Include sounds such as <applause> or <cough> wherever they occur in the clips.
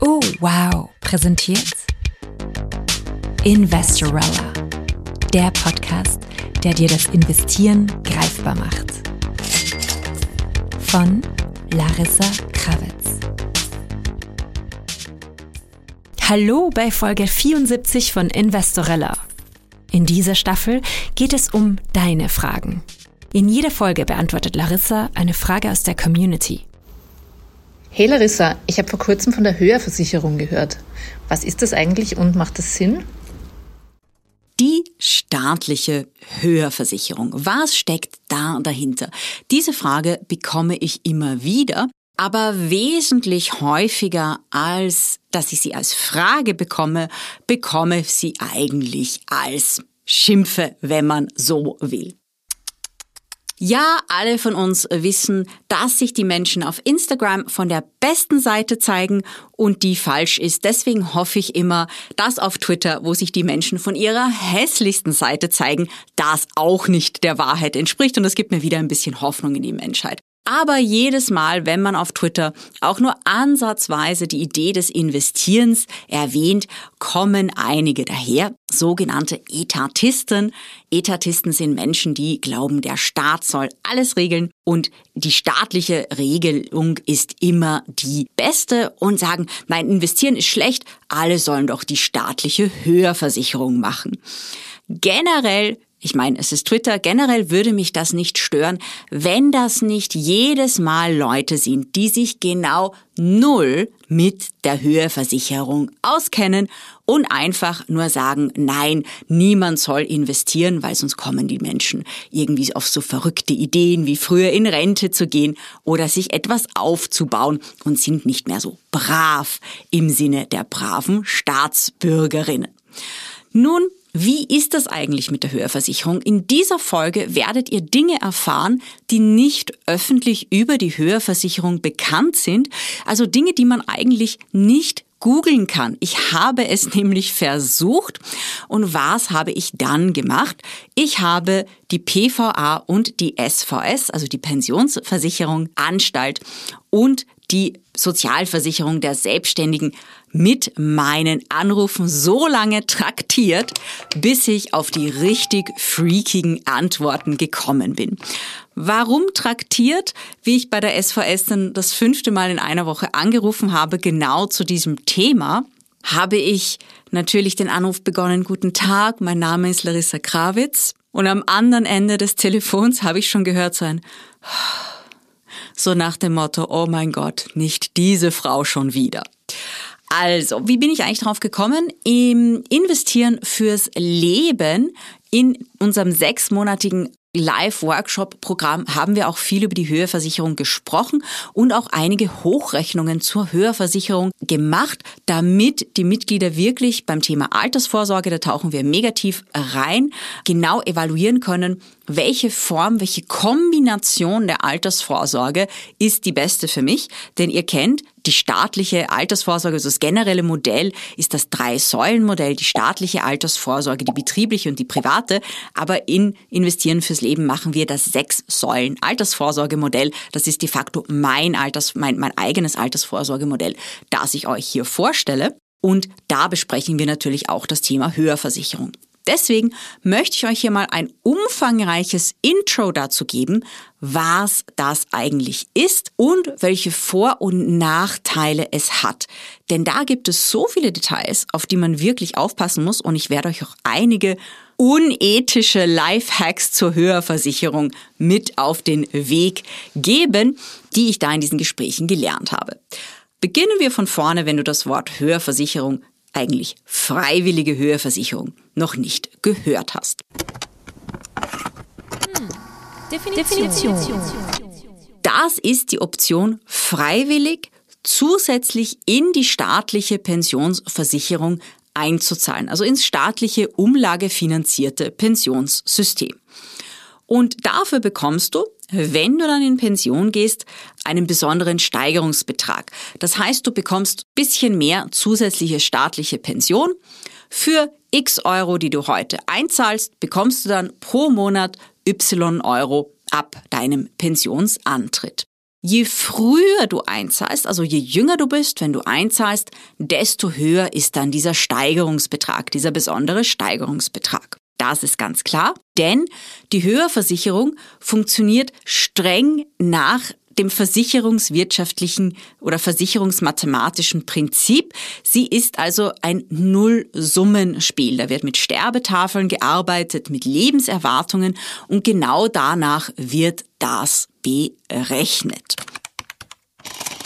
Oh, wow, präsentiert Investorella, der Podcast, der dir das Investieren greifbar macht. Von Larissa Krawitz. Hallo bei Folge 74 von Investorella. In dieser Staffel geht es um deine Fragen. In jeder Folge beantwortet Larissa eine Frage aus der Community. Hey Larissa, ich habe vor kurzem von der Höherversicherung gehört. Was ist das eigentlich und macht das Sinn? Die staatliche Höherversicherung. Was steckt da dahinter? Diese Frage bekomme ich immer wieder, aber wesentlich häufiger als dass ich sie als Frage bekomme, bekomme ich sie eigentlich als Schimpfe, wenn man so will. Ja, alle von uns wissen, dass sich die Menschen auf Instagram von der besten Seite zeigen und die falsch ist. Deswegen hoffe ich immer, dass auf Twitter, wo sich die Menschen von ihrer hässlichsten Seite zeigen, das auch nicht der Wahrheit entspricht. Und es gibt mir wieder ein bisschen Hoffnung in die Menschheit. Aber jedes Mal, wenn man auf Twitter auch nur ansatzweise die Idee des Investierens erwähnt, kommen einige daher, sogenannte Etatisten. Etatisten sind Menschen, die glauben, der Staat soll alles regeln und die staatliche Regelung ist immer die beste und sagen, nein, investieren ist schlecht, alle sollen doch die staatliche Höherversicherung machen. Generell ich meine, es ist Twitter. Generell würde mich das nicht stören, wenn das nicht jedes Mal Leute sind, die sich genau null mit der Höheversicherung auskennen und einfach nur sagen, nein, niemand soll investieren, weil sonst kommen die Menschen irgendwie auf so verrückte Ideen wie früher in Rente zu gehen oder sich etwas aufzubauen und sind nicht mehr so brav im Sinne der braven Staatsbürgerinnen. Nun wie ist das eigentlich mit der Höherversicherung? In dieser Folge werdet ihr Dinge erfahren, die nicht öffentlich über die Höherversicherung bekannt sind, also Dinge, die man eigentlich nicht googeln kann. Ich habe es <laughs> nämlich versucht und was habe ich dann gemacht? Ich habe die PVA und die SVS, also die Pensionsversicherung Anstalt und die Sozialversicherung der Selbstständigen mit meinen Anrufen so lange traktiert, bis ich auf die richtig freakigen Antworten gekommen bin. Warum traktiert? Wie ich bei der SVS dann das fünfte Mal in einer Woche angerufen habe, genau zu diesem Thema, habe ich natürlich den Anruf begonnen, guten Tag, mein Name ist Larissa Krawitz. Und am anderen Ende des Telefons habe ich schon gehört so ein so nach dem Motto, oh mein Gott, nicht diese Frau schon wieder. Also, wie bin ich eigentlich drauf gekommen? Im Investieren fürs Leben in unserem sechsmonatigen Live-Workshop-Programm haben wir auch viel über die Höherversicherung gesprochen und auch einige Hochrechnungen zur Höherversicherung gemacht, damit die Mitglieder wirklich beim Thema Altersvorsorge, da tauchen wir negativ rein, genau evaluieren können, welche Form, welche Kombination der Altersvorsorge ist die beste für mich. Denn ihr kennt, die staatliche Altersvorsorge, also das generelle Modell ist das Drei-Säulen-Modell, die staatliche Altersvorsorge, die betriebliche und die private. Aber in Investieren fürs Leben machen wir das Sechs-Säulen-Altersvorsorgemodell. Das ist de facto mein Alters, mein, mein eigenes Altersvorsorgemodell, das ich euch hier vorstelle. Und da besprechen wir natürlich auch das Thema Höherversicherung. Deswegen möchte ich euch hier mal ein umfangreiches Intro dazu geben, was das eigentlich ist und welche Vor- und Nachteile es hat. Denn da gibt es so viele Details, auf die man wirklich aufpassen muss und ich werde euch auch einige unethische Lifehacks zur Höherversicherung mit auf den Weg geben, die ich da in diesen Gesprächen gelernt habe. Beginnen wir von vorne, wenn du das Wort Höherversicherung eigentlich freiwillige Höherversicherung noch nicht gehört hast. Definition. Definition. Das ist die Option freiwillig zusätzlich in die staatliche Pensionsversicherung einzuzahlen, also ins staatliche umlagefinanzierte Pensionssystem. Und dafür bekommst du wenn du dann in Pension gehst, einen besonderen Steigerungsbetrag. Das heißt, du bekommst bisschen mehr zusätzliche staatliche Pension. Für x Euro, die du heute einzahlst, bekommst du dann pro Monat y Euro ab deinem Pensionsantritt. Je früher du einzahlst, also je jünger du bist, wenn du einzahlst, desto höher ist dann dieser Steigerungsbetrag, dieser besondere Steigerungsbetrag. Das ist ganz klar, denn die Höherversicherung funktioniert streng nach dem versicherungswirtschaftlichen oder versicherungsmathematischen Prinzip. Sie ist also ein Nullsummenspiel. Da wird mit Sterbetafeln gearbeitet, mit Lebenserwartungen und genau danach wird das berechnet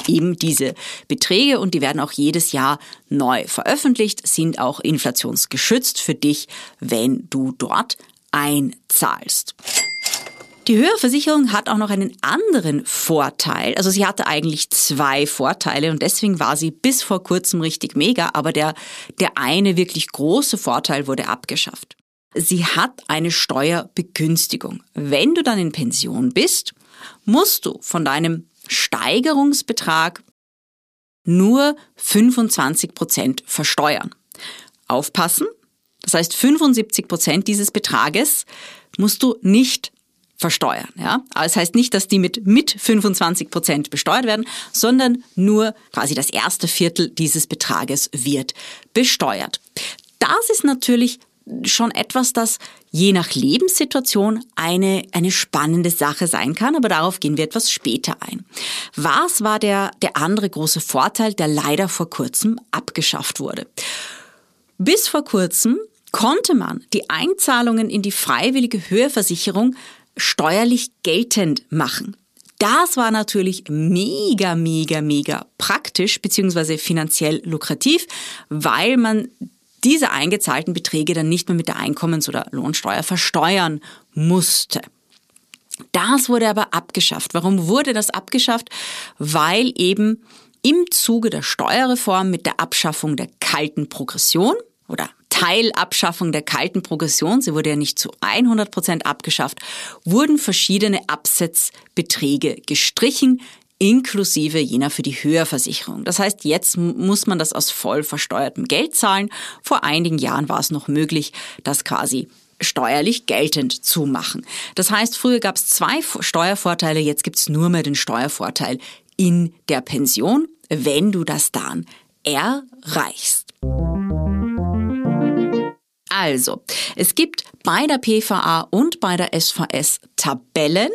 eben diese Beträge und die werden auch jedes Jahr neu veröffentlicht, sind auch inflationsgeschützt für dich, wenn du dort einzahlst. Die Höherversicherung hat auch noch einen anderen Vorteil. Also sie hatte eigentlich zwei Vorteile und deswegen war sie bis vor kurzem richtig mega, aber der, der eine wirklich große Vorteil wurde abgeschafft. Sie hat eine Steuerbegünstigung. Wenn du dann in Pension bist, musst du von deinem Steigerungsbetrag nur 25 Prozent versteuern. Aufpassen. Das heißt, 75 Prozent dieses Betrages musst du nicht versteuern. Ja? Aber das heißt nicht, dass die mit, mit 25 Prozent besteuert werden, sondern nur quasi das erste Viertel dieses Betrages wird besteuert. Das ist natürlich schon etwas, das je nach Lebenssituation eine, eine spannende Sache sein kann, aber darauf gehen wir etwas später ein. Was war der, der andere große Vorteil, der leider vor kurzem abgeschafft wurde? Bis vor kurzem konnte man die Einzahlungen in die freiwillige Höheversicherung steuerlich geltend machen. Das war natürlich mega, mega, mega praktisch beziehungsweise finanziell lukrativ, weil man diese eingezahlten Beträge dann nicht mehr mit der Einkommens- oder Lohnsteuer versteuern musste. Das wurde aber abgeschafft. Warum wurde das abgeschafft? Weil eben im Zuge der Steuerreform mit der Abschaffung der kalten Progression oder Teilabschaffung der kalten Progression, sie wurde ja nicht zu 100 Prozent abgeschafft, wurden verschiedene Absetzbeträge gestrichen, inklusive jener für die Höherversicherung. Das heißt, jetzt muss man das aus voll versteuertem Geld zahlen. Vor einigen Jahren war es noch möglich, das quasi steuerlich geltend zu machen. Das heißt, früher gab es zwei Steuervorteile, jetzt gibt es nur mehr den Steuervorteil in der Pension, wenn du das dann erreichst. Also, es gibt bei der PVA und bei der SVS Tabellen,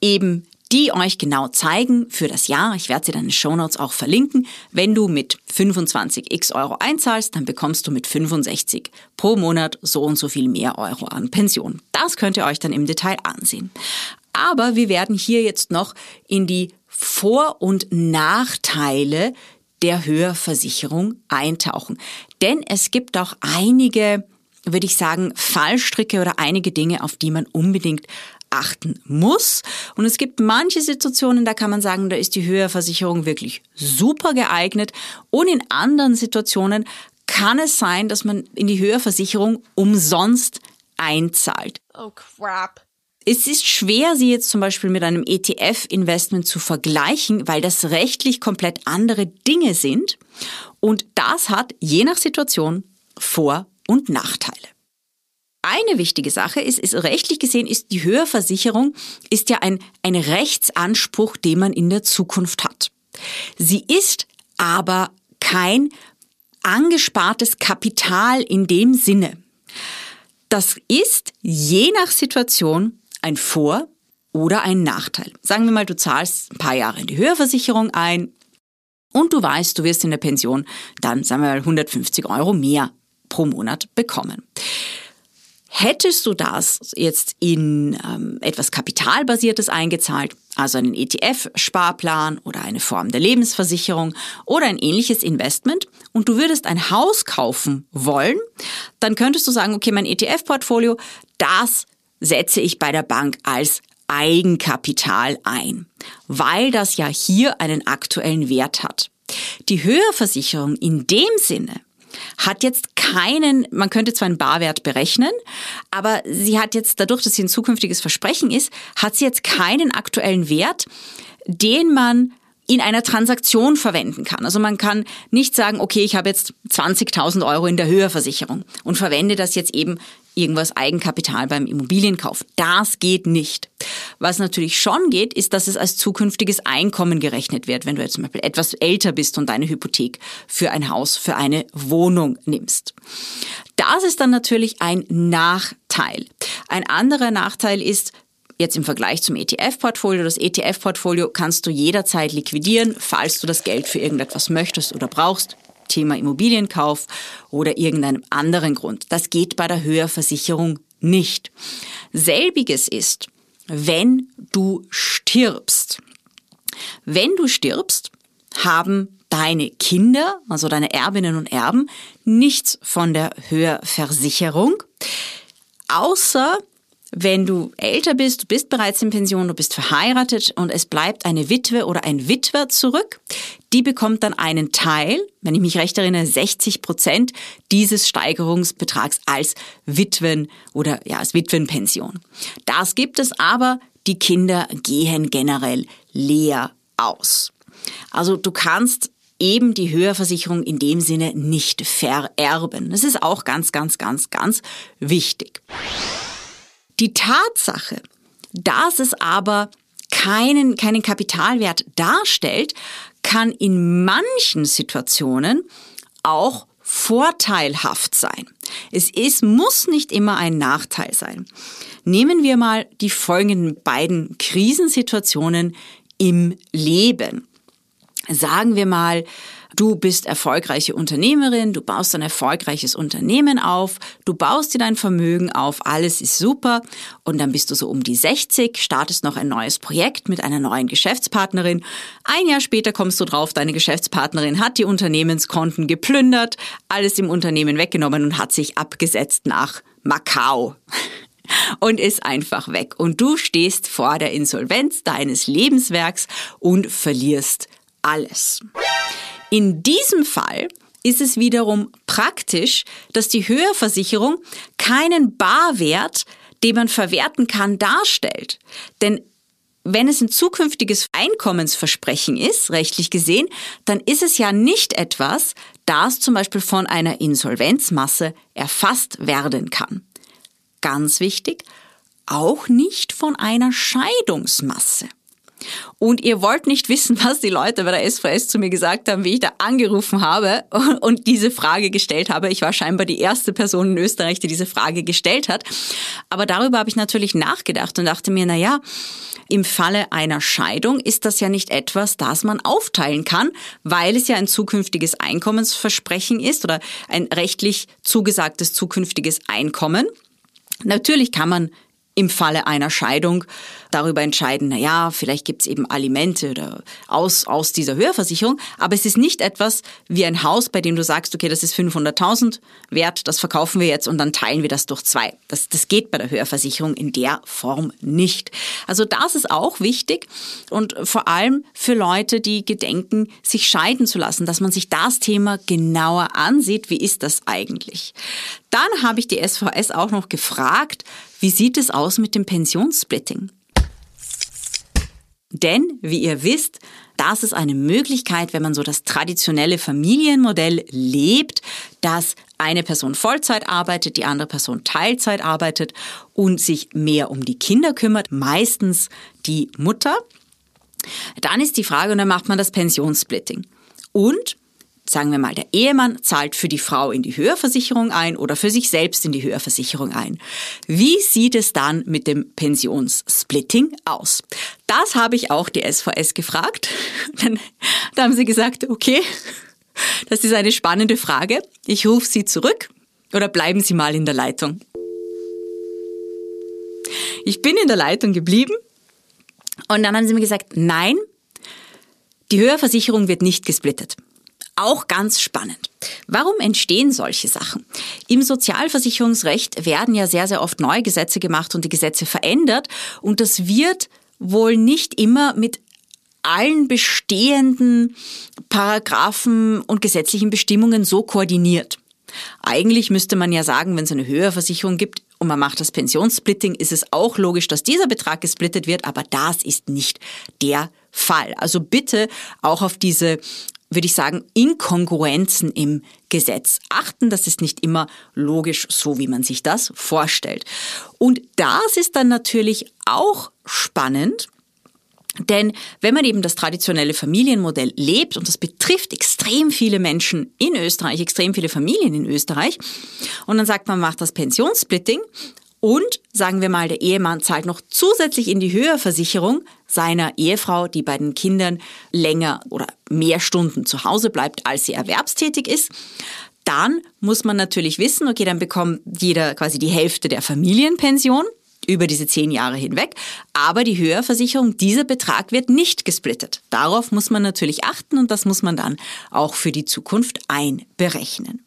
eben die euch genau zeigen für das Jahr. Ich werde sie dann in den Shownotes auch verlinken. Wenn du mit 25 x Euro einzahlst, dann bekommst du mit 65 pro Monat so und so viel mehr Euro an Pension. Das könnt ihr euch dann im Detail ansehen. Aber wir werden hier jetzt noch in die Vor- und Nachteile der Höherversicherung eintauchen. Denn es gibt auch einige, würde ich sagen, Fallstricke oder einige Dinge, auf die man unbedingt achten muss. Und es gibt manche Situationen, da kann man sagen, da ist die Höherversicherung wirklich super geeignet. Und in anderen Situationen kann es sein, dass man in die Höherversicherung umsonst einzahlt. Oh crap. Es ist schwer, sie jetzt zum Beispiel mit einem ETF-Investment zu vergleichen, weil das rechtlich komplett andere Dinge sind. Und das hat je nach Situation Vor- und Nachteile. Eine wichtige Sache ist, ist rechtlich gesehen ist die Höherversicherung ist ja ein, ein Rechtsanspruch, den man in der Zukunft hat. Sie ist aber kein angespartes Kapital in dem Sinne. Das ist je nach Situation ein Vor- oder ein Nachteil. Sagen wir mal, du zahlst ein paar Jahre in die Höherversicherung ein und du weißt, du wirst in der Pension dann, sagen wir mal, 150 Euro mehr pro Monat bekommen. Hättest du das jetzt in ähm, etwas Kapitalbasiertes eingezahlt, also einen ETF-Sparplan oder eine Form der Lebensversicherung oder ein ähnliches Investment und du würdest ein Haus kaufen wollen, dann könntest du sagen, okay, mein ETF-Portfolio, das setze ich bei der Bank als Eigenkapital ein, weil das ja hier einen aktuellen Wert hat. Die Höherversicherung in dem Sinne hat jetzt keinen, man könnte zwar einen Barwert berechnen, aber sie hat jetzt dadurch, dass sie ein zukünftiges Versprechen ist, hat sie jetzt keinen aktuellen Wert, den man in einer Transaktion verwenden kann. Also man kann nicht sagen, okay, ich habe jetzt 20.000 Euro in der Höherversicherung und verwende das jetzt eben irgendwas Eigenkapital beim Immobilienkauf. Das geht nicht. Was natürlich schon geht, ist, dass es als zukünftiges Einkommen gerechnet wird, wenn du jetzt zum Beispiel etwas älter bist und deine Hypothek für ein Haus, für eine Wohnung nimmst. Das ist dann natürlich ein Nachteil. Ein anderer Nachteil ist, Jetzt im Vergleich zum ETF-Portfolio. Das ETF-Portfolio kannst du jederzeit liquidieren, falls du das Geld für irgendetwas möchtest oder brauchst. Thema Immobilienkauf oder irgendeinem anderen Grund. Das geht bei der Höherversicherung nicht. Selbiges ist, wenn du stirbst. Wenn du stirbst, haben deine Kinder, also deine Erbinnen und Erben, nichts von der Höherversicherung, außer wenn du älter bist, du bist bereits in Pension, du bist verheiratet und es bleibt eine Witwe oder ein Witwer zurück, die bekommt dann einen Teil, wenn ich mich recht erinnere, 60 Prozent dieses Steigerungsbetrags als Witwen oder ja, als Witwenpension. Das gibt es aber, die Kinder gehen generell leer aus. Also du kannst eben die Höherversicherung in dem Sinne nicht vererben. Das ist auch ganz, ganz, ganz, ganz wichtig. Die Tatsache, dass es aber keinen, keinen Kapitalwert darstellt, kann in manchen Situationen auch vorteilhaft sein. Es ist, muss nicht immer ein Nachteil sein. Nehmen wir mal die folgenden beiden Krisensituationen im Leben. Sagen wir mal, Du bist erfolgreiche Unternehmerin, du baust ein erfolgreiches Unternehmen auf, du baust dir dein Vermögen auf, alles ist super und dann bist du so um die 60, startest noch ein neues Projekt mit einer neuen Geschäftspartnerin. Ein Jahr später kommst du drauf, deine Geschäftspartnerin hat die Unternehmenskonten geplündert, alles im Unternehmen weggenommen und hat sich abgesetzt nach Macau <laughs> und ist einfach weg. Und du stehst vor der Insolvenz deines Lebenswerks und verlierst alles. In diesem Fall ist es wiederum praktisch, dass die Höherversicherung keinen Barwert, den man verwerten kann, darstellt. Denn wenn es ein zukünftiges Einkommensversprechen ist, rechtlich gesehen, dann ist es ja nicht etwas, das zum Beispiel von einer Insolvenzmasse erfasst werden kann. Ganz wichtig, auch nicht von einer Scheidungsmasse. Und ihr wollt nicht wissen, <laughs> was die Leute bei der SVS zu mir gesagt haben, wie ich da angerufen habe <laughs> und diese Frage gestellt habe. Ich war scheinbar die erste Person in Österreich, die diese Frage gestellt hat. Aber darüber habe ich natürlich nachgedacht und dachte mir, na ja, im Falle einer Scheidung ist das ja nicht etwas, das man aufteilen kann, weil es ja ein zukünftiges Einkommensversprechen ist oder ein rechtlich zugesagtes zukünftiges Einkommen. Natürlich kann man im Falle einer Scheidung darüber entscheiden, na ja, vielleicht gibt's eben Alimente oder aus, aus dieser Höherversicherung, aber es ist nicht etwas wie ein Haus, bei dem du sagst, okay, das ist 500.000 wert, das verkaufen wir jetzt und dann teilen wir das durch zwei. Das, das geht bei der Höherversicherung in der Form nicht. Also das ist auch wichtig und vor allem für Leute, die gedenken, sich scheiden zu lassen, dass man sich das Thema genauer ansieht, wie ist das eigentlich. Dann habe ich die SVS auch noch gefragt, wie sieht es aus mit dem Pensionssplitting? Denn, wie ihr wisst, das ist eine Möglichkeit, wenn man so das traditionelle Familienmodell lebt, dass eine Person Vollzeit arbeitet, die andere Person Teilzeit arbeitet und sich mehr um die Kinder kümmert, meistens die Mutter. Dann ist die Frage, und dann macht man das Pensionssplitting. Und sagen wir mal, der Ehemann zahlt für die Frau in die Höherversicherung ein oder für sich selbst in die Höherversicherung ein. Wie sieht es dann mit dem Pensionssplitting aus? Das habe ich auch die SVS gefragt. <laughs> Dann haben sie gesagt, okay, das ist eine spannende Frage. Ich rufe Sie zurück oder bleiben Sie mal in der Leitung. Ich bin in der Leitung geblieben und dann haben sie mir gesagt, nein, die Höherversicherung wird nicht gesplittet. Auch ganz spannend. Warum entstehen solche Sachen? Im Sozialversicherungsrecht werden ja sehr, sehr oft neue Gesetze gemacht und die Gesetze verändert und das wird wohl nicht immer mit allen bestehenden Paragraphen und gesetzlichen Bestimmungen so koordiniert. Eigentlich müsste man ja sagen, wenn es eine Höherversicherung gibt und man macht das Pensionssplitting, ist es auch logisch, dass dieser Betrag gesplittet wird, aber das ist nicht der Fall. Also bitte auch auf diese würde ich sagen, Inkongruenzen im Gesetz achten. Das ist nicht immer logisch, so wie man sich das vorstellt. Und das ist dann natürlich auch spannend, denn wenn man eben das traditionelle Familienmodell lebt, und das betrifft extrem viele Menschen in Österreich, extrem viele Familien in Österreich, und dann sagt man, macht das Pensionssplitting und sagen wir mal, der Ehemann zahlt noch zusätzlich in die Höherversicherung seiner Ehefrau, die bei den Kindern länger oder mehr Stunden zu Hause bleibt, als sie erwerbstätig ist. Dann muss man natürlich wissen, okay, dann bekommt jeder quasi die Hälfte der Familienpension über diese zehn Jahre hinweg. Aber die Höherversicherung, dieser Betrag wird nicht gesplittet. Darauf muss man natürlich achten und das muss man dann auch für die Zukunft einberechnen.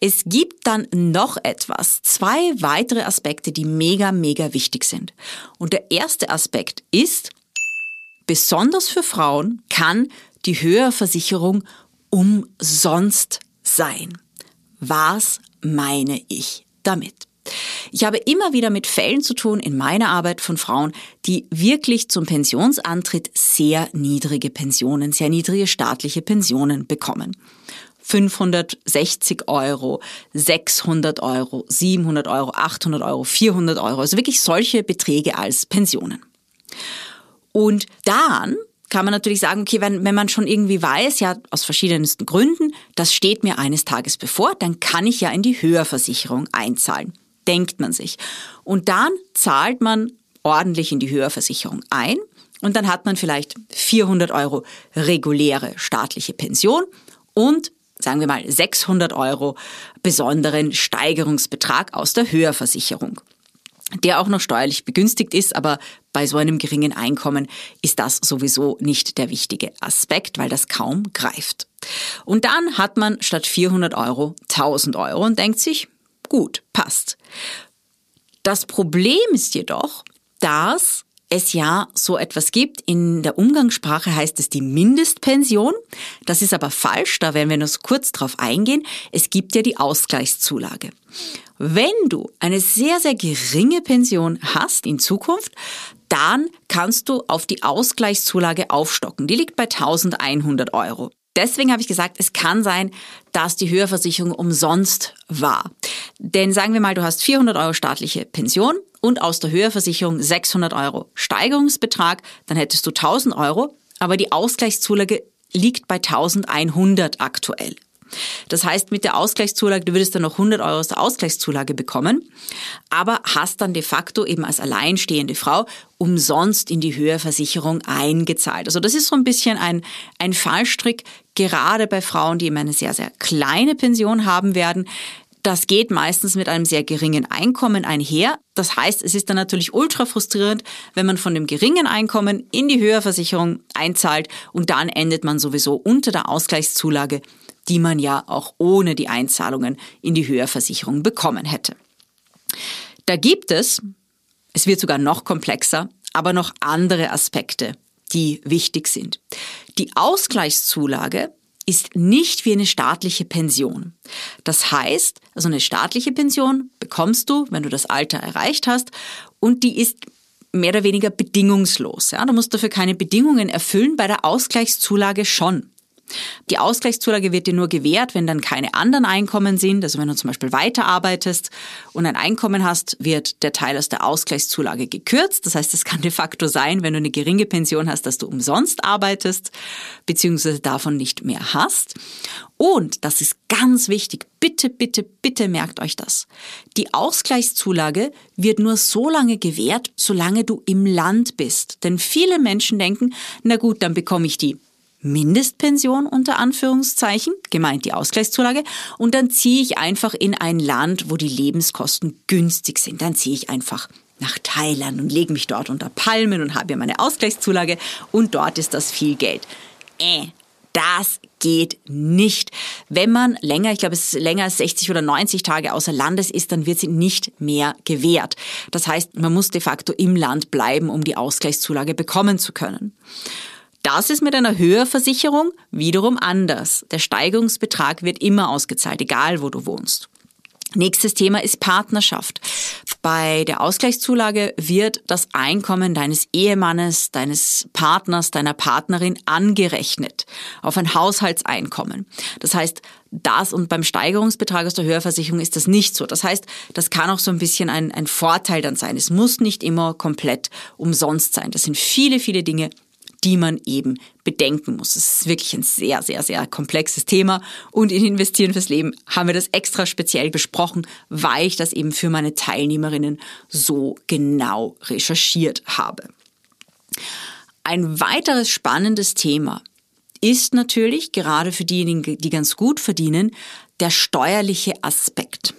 Es gibt dann noch etwas, zwei weitere Aspekte, die mega, mega wichtig sind. Und der erste Aspekt ist, besonders für Frauen kann die Höherversicherung umsonst sein. Was meine ich damit? Ich habe immer wieder mit Fällen zu tun in meiner Arbeit von Frauen, die wirklich zum Pensionsantritt sehr niedrige Pensionen, sehr niedrige staatliche Pensionen bekommen. 560 Euro, 600 Euro, 700 Euro, 800 Euro, 400 Euro. Also wirklich solche Beträge als Pensionen. Und dann kann man natürlich sagen, okay, wenn, wenn man schon irgendwie weiß, ja, aus verschiedensten Gründen, das steht mir eines Tages bevor, dann kann ich ja in die Höherversicherung einzahlen. Denkt man sich. Und dann zahlt man ordentlich in die Höherversicherung ein und dann hat man vielleicht 400 Euro reguläre staatliche Pension und sagen wir mal 600 Euro besonderen Steigerungsbetrag aus der Höherversicherung der auch noch steuerlich begünstigt ist, aber bei so einem geringen Einkommen ist das sowieso nicht der wichtige Aspekt, weil das kaum greift. Und dann hat man statt 400 Euro 1000 Euro und denkt sich, gut, passt. Das Problem ist jedoch, dass es ja so etwas gibt. In der Umgangssprache heißt es die Mindestpension. Das ist aber falsch, da werden wir noch kurz drauf eingehen. Es gibt ja die Ausgleichszulage. Wenn du eine sehr, sehr geringe Pension hast in Zukunft, dann kannst du auf die Ausgleichszulage aufstocken. Die liegt bei 1100 Euro. Deswegen habe ich gesagt, es kann sein, dass die Höherversicherung umsonst war. Denn sagen wir mal, du hast 400 Euro staatliche Pension und aus der Höherversicherung 600 Euro Steigerungsbetrag, dann hättest du 1000 Euro, aber die Ausgleichszulage liegt bei 1100 aktuell. Das heißt, mit der Ausgleichszulage, du würdest dann noch 100 Euro aus der Ausgleichszulage bekommen, aber hast dann de facto eben als alleinstehende Frau umsonst in die Höherversicherung eingezahlt. Also das ist so ein bisschen ein, ein Fallstrick, gerade bei Frauen, die eben eine sehr, sehr kleine Pension haben werden. Das geht meistens mit einem sehr geringen Einkommen einher. Das heißt, es ist dann natürlich ultra frustrierend, wenn man von dem geringen Einkommen in die Höherversicherung einzahlt und dann endet man sowieso unter der Ausgleichszulage die man ja auch ohne die Einzahlungen in die Höherversicherung bekommen hätte. Da gibt es, es wird sogar noch komplexer, aber noch andere Aspekte, die wichtig sind. Die Ausgleichszulage ist nicht wie eine staatliche Pension. Das heißt, also eine staatliche Pension bekommst du, wenn du das Alter erreicht hast, und die ist mehr oder weniger bedingungslos. Ja, du musst dafür keine Bedingungen erfüllen, bei der Ausgleichszulage schon. Die Ausgleichszulage wird dir nur gewährt, wenn dann keine anderen Einkommen sind. Also wenn du zum Beispiel weiterarbeitest und ein Einkommen hast, wird der Teil aus der Ausgleichszulage gekürzt. Das heißt, es kann de facto sein, wenn du eine geringe Pension hast, dass du umsonst arbeitest, beziehungsweise davon nicht mehr hast. Und, das ist ganz wichtig, bitte, bitte, bitte merkt euch das. Die Ausgleichszulage wird nur so lange gewährt, solange du im Land bist. Denn viele Menschen denken, na gut, dann bekomme ich die Mindestpension unter Anführungszeichen, gemeint die Ausgleichszulage, und dann ziehe ich einfach in ein Land, wo die Lebenskosten günstig sind. Dann ziehe ich einfach nach Thailand und lege mich dort unter Palmen und habe ja meine Ausgleichszulage und dort ist das viel Geld. Äh, das geht nicht. Wenn man länger, ich glaube es ist länger als 60 oder 90 Tage außer Landes ist, dann wird sie nicht mehr gewährt. Das heißt, man muss de facto im Land bleiben, um die Ausgleichszulage bekommen zu können. Das ist mit einer Höherversicherung wiederum anders. Der Steigerungsbetrag wird immer ausgezahlt, egal wo du wohnst. Nächstes Thema ist Partnerschaft. Bei der Ausgleichszulage wird das Einkommen deines Ehemannes, deines Partners, deiner Partnerin angerechnet auf ein Haushaltseinkommen. Das heißt, das und beim Steigerungsbetrag aus der Höherversicherung ist das nicht so. Das heißt, das kann auch so ein bisschen ein, ein Vorteil dann sein. Es muss nicht immer komplett umsonst sein. Das sind viele, viele Dinge, die man eben bedenken muss. Es ist wirklich ein sehr, sehr, sehr komplexes Thema. Und in Investieren fürs Leben haben wir das extra speziell besprochen, weil ich das eben für meine Teilnehmerinnen so genau recherchiert habe. Ein weiteres spannendes Thema ist natürlich, gerade für diejenigen, die ganz gut verdienen, der steuerliche Aspekt.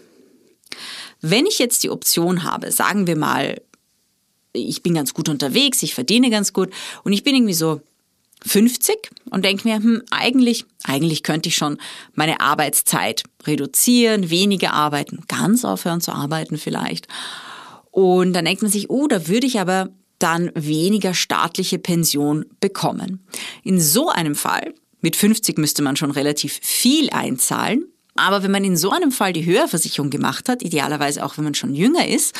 Wenn ich jetzt die Option habe, sagen wir mal, ich bin ganz gut unterwegs, ich verdiene ganz gut und ich bin irgendwie so 50 und denke mir, hm, eigentlich, eigentlich könnte ich schon meine Arbeitszeit reduzieren, weniger arbeiten, ganz aufhören zu arbeiten vielleicht. Und dann denkt man sich, oh, da würde ich aber dann weniger staatliche Pension bekommen. In so einem Fall, mit 50 müsste man schon relativ viel einzahlen, aber wenn man in so einem Fall die Höherversicherung gemacht hat, idealerweise auch wenn man schon jünger ist,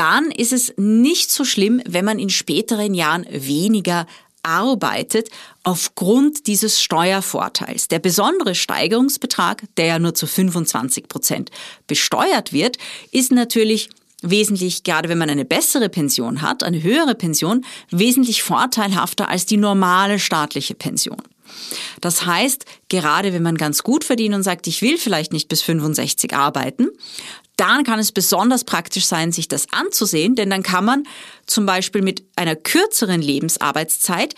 dann ist es nicht so schlimm, wenn man in späteren Jahren weniger arbeitet aufgrund dieses Steuervorteils. Der besondere Steigerungsbetrag, der ja nur zu 25 Prozent besteuert wird, ist natürlich wesentlich, gerade wenn man eine bessere Pension hat, eine höhere Pension, wesentlich vorteilhafter als die normale staatliche Pension. Das heißt, gerade wenn man ganz gut verdient und sagt, ich will vielleicht nicht bis 65 arbeiten, dann kann es besonders praktisch sein, sich das anzusehen, denn dann kann man zum Beispiel mit einer kürzeren Lebensarbeitszeit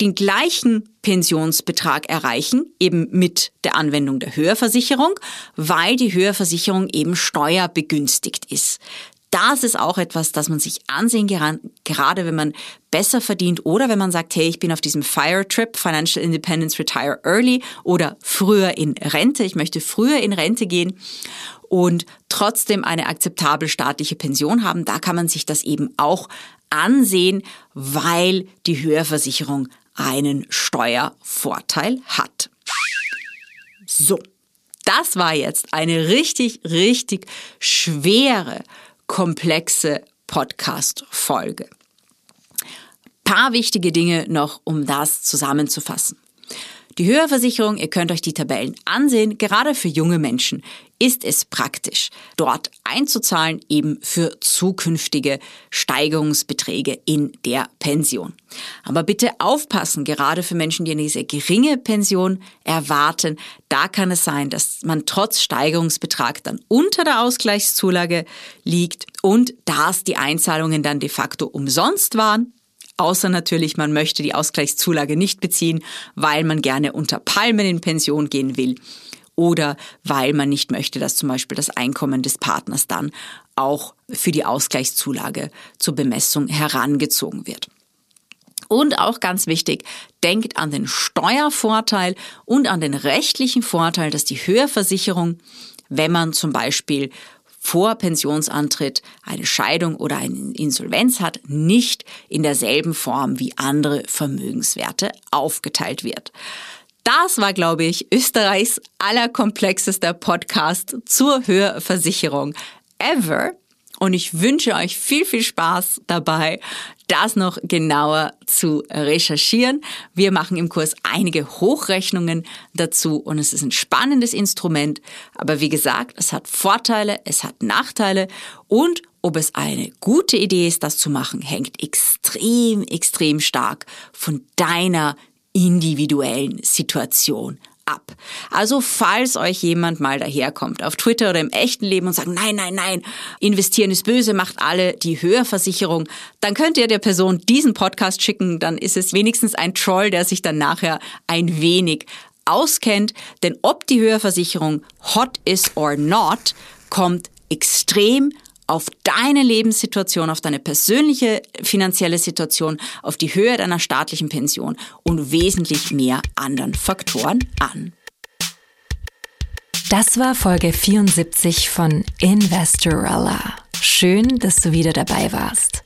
den gleichen Pensionsbetrag erreichen, eben mit der Anwendung der Höherversicherung, weil die Höherversicherung eben steuerbegünstigt ist. Das ist auch etwas, das man sich ansehen kann, gerade wenn man besser verdient oder wenn man sagt, hey, ich bin auf diesem Fire Trip, Financial Independence Retire Early oder früher in Rente, ich möchte früher in Rente gehen und trotzdem eine akzeptable staatliche Pension haben. Da kann man sich das eben auch ansehen, weil die Höherversicherung einen Steuervorteil hat. So, das war jetzt eine richtig, richtig schwere, komplexe Podcast-Folge. Paar wichtige Dinge noch, um das zusammenzufassen. Die Höherversicherung, ihr könnt euch die Tabellen ansehen, gerade für junge Menschen ist es praktisch, dort einzuzahlen, eben für zukünftige Steigerungsbeträge in der Pension. Aber bitte aufpassen, gerade für Menschen, die eine sehr geringe Pension erwarten, da kann es sein, dass man trotz Steigerungsbetrag dann unter der Ausgleichszulage liegt und dass die Einzahlungen dann de facto umsonst waren Außer natürlich, man möchte die Ausgleichszulage nicht beziehen, weil man gerne unter Palmen in Pension gehen will oder weil man nicht möchte, dass zum Beispiel das Einkommen des Partners dann auch für die Ausgleichszulage zur Bemessung herangezogen wird. Und auch ganz wichtig, denkt an den Steuervorteil und an den rechtlichen Vorteil, dass die Höherversicherung, wenn man zum Beispiel vor Pensionsantritt eine Scheidung oder eine Insolvenz hat, nicht in derselben Form wie andere Vermögenswerte aufgeteilt wird. Das war, glaube ich, Österreichs allerkomplexester Podcast zur Hörversicherung ever. Und ich wünsche euch viel, viel Spaß dabei, das noch genauer zu recherchieren. Wir machen im Kurs einige Hochrechnungen dazu und es ist ein spannendes Instrument. Aber wie gesagt, es hat Vorteile, es hat Nachteile und ob es eine gute Idee ist, das zu machen, hängt extrem, extrem stark von deiner individuellen Situation ab. Also falls euch jemand mal daherkommt auf Twitter oder im echten Leben und sagt, nein, nein, nein, investieren ist böse, macht alle die Höherversicherung, dann könnt ihr der Person diesen Podcast schicken, dann ist es wenigstens ein Troll, der sich dann nachher ein wenig auskennt, denn ob die Höherversicherung hot is or not, kommt extrem auf deine Lebenssituation, auf deine persönliche finanzielle Situation, auf die Höhe deiner staatlichen Pension und wesentlich mehr anderen Faktoren an. Das war Folge 74 von Investorella. Schön, dass du wieder dabei warst.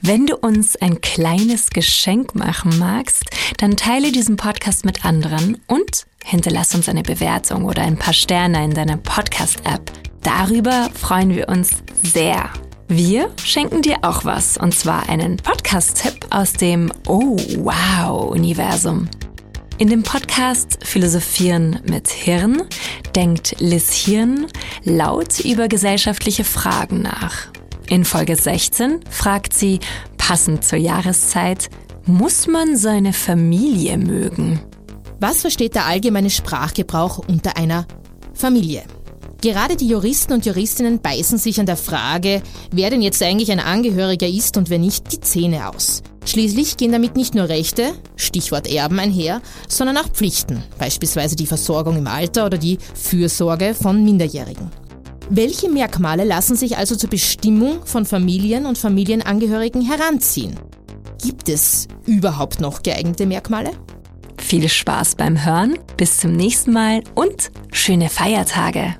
Wenn du uns ein kleines Geschenk machen magst, dann teile diesen Podcast mit anderen und hinterlass uns eine Bewertung oder ein paar Sterne in deiner Podcast-App Darüber freuen wir uns sehr. Wir schenken dir auch was, und zwar einen Podcast-Tipp aus dem Oh Wow-Universum. In dem Podcast Philosophieren mit Hirn denkt Liz Hirn laut über gesellschaftliche Fragen nach. In Folge 16 fragt sie, passend zur Jahreszeit, muss man seine Familie mögen? Was versteht der allgemeine Sprachgebrauch unter einer Familie? Gerade die Juristen und Juristinnen beißen sich an der Frage, wer denn jetzt eigentlich ein Angehöriger ist und wer nicht, die Zähne aus. Schließlich gehen damit nicht nur Rechte, Stichwort Erben einher, sondern auch Pflichten, beispielsweise die Versorgung im Alter oder die Fürsorge von Minderjährigen. Welche Merkmale lassen sich also zur Bestimmung von Familien und Familienangehörigen heranziehen? Gibt es überhaupt noch geeignete Merkmale? Viel Spaß beim Hören, bis zum nächsten Mal und schöne Feiertage!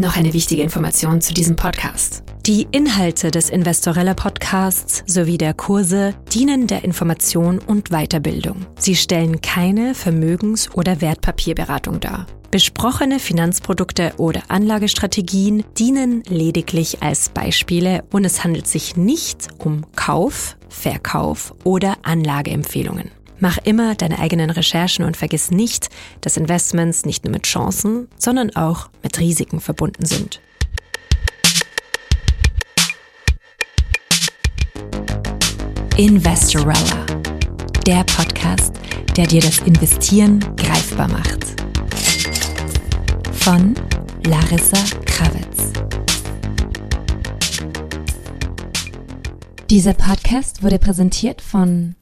Noch eine wichtige Information zu diesem Podcast. Die Inhalte des Investorella Podcasts sowie der Kurse dienen der Information und Weiterbildung. Sie stellen keine Vermögens- oder Wertpapierberatung dar. Besprochene Finanzprodukte oder Anlagestrategien dienen lediglich als Beispiele und es handelt sich nicht um Kauf, Verkauf oder Anlageempfehlungen. Mach immer deine eigenen Recherchen und vergiss nicht, dass Investments nicht nur mit Chancen, sondern auch mit Risiken verbunden sind. Investorella, der Podcast, der dir das Investieren greifbar macht. Von Larissa Krawitz. Dieser Podcast wurde präsentiert von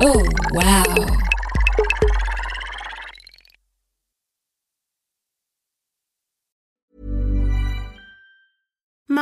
Oh, wow.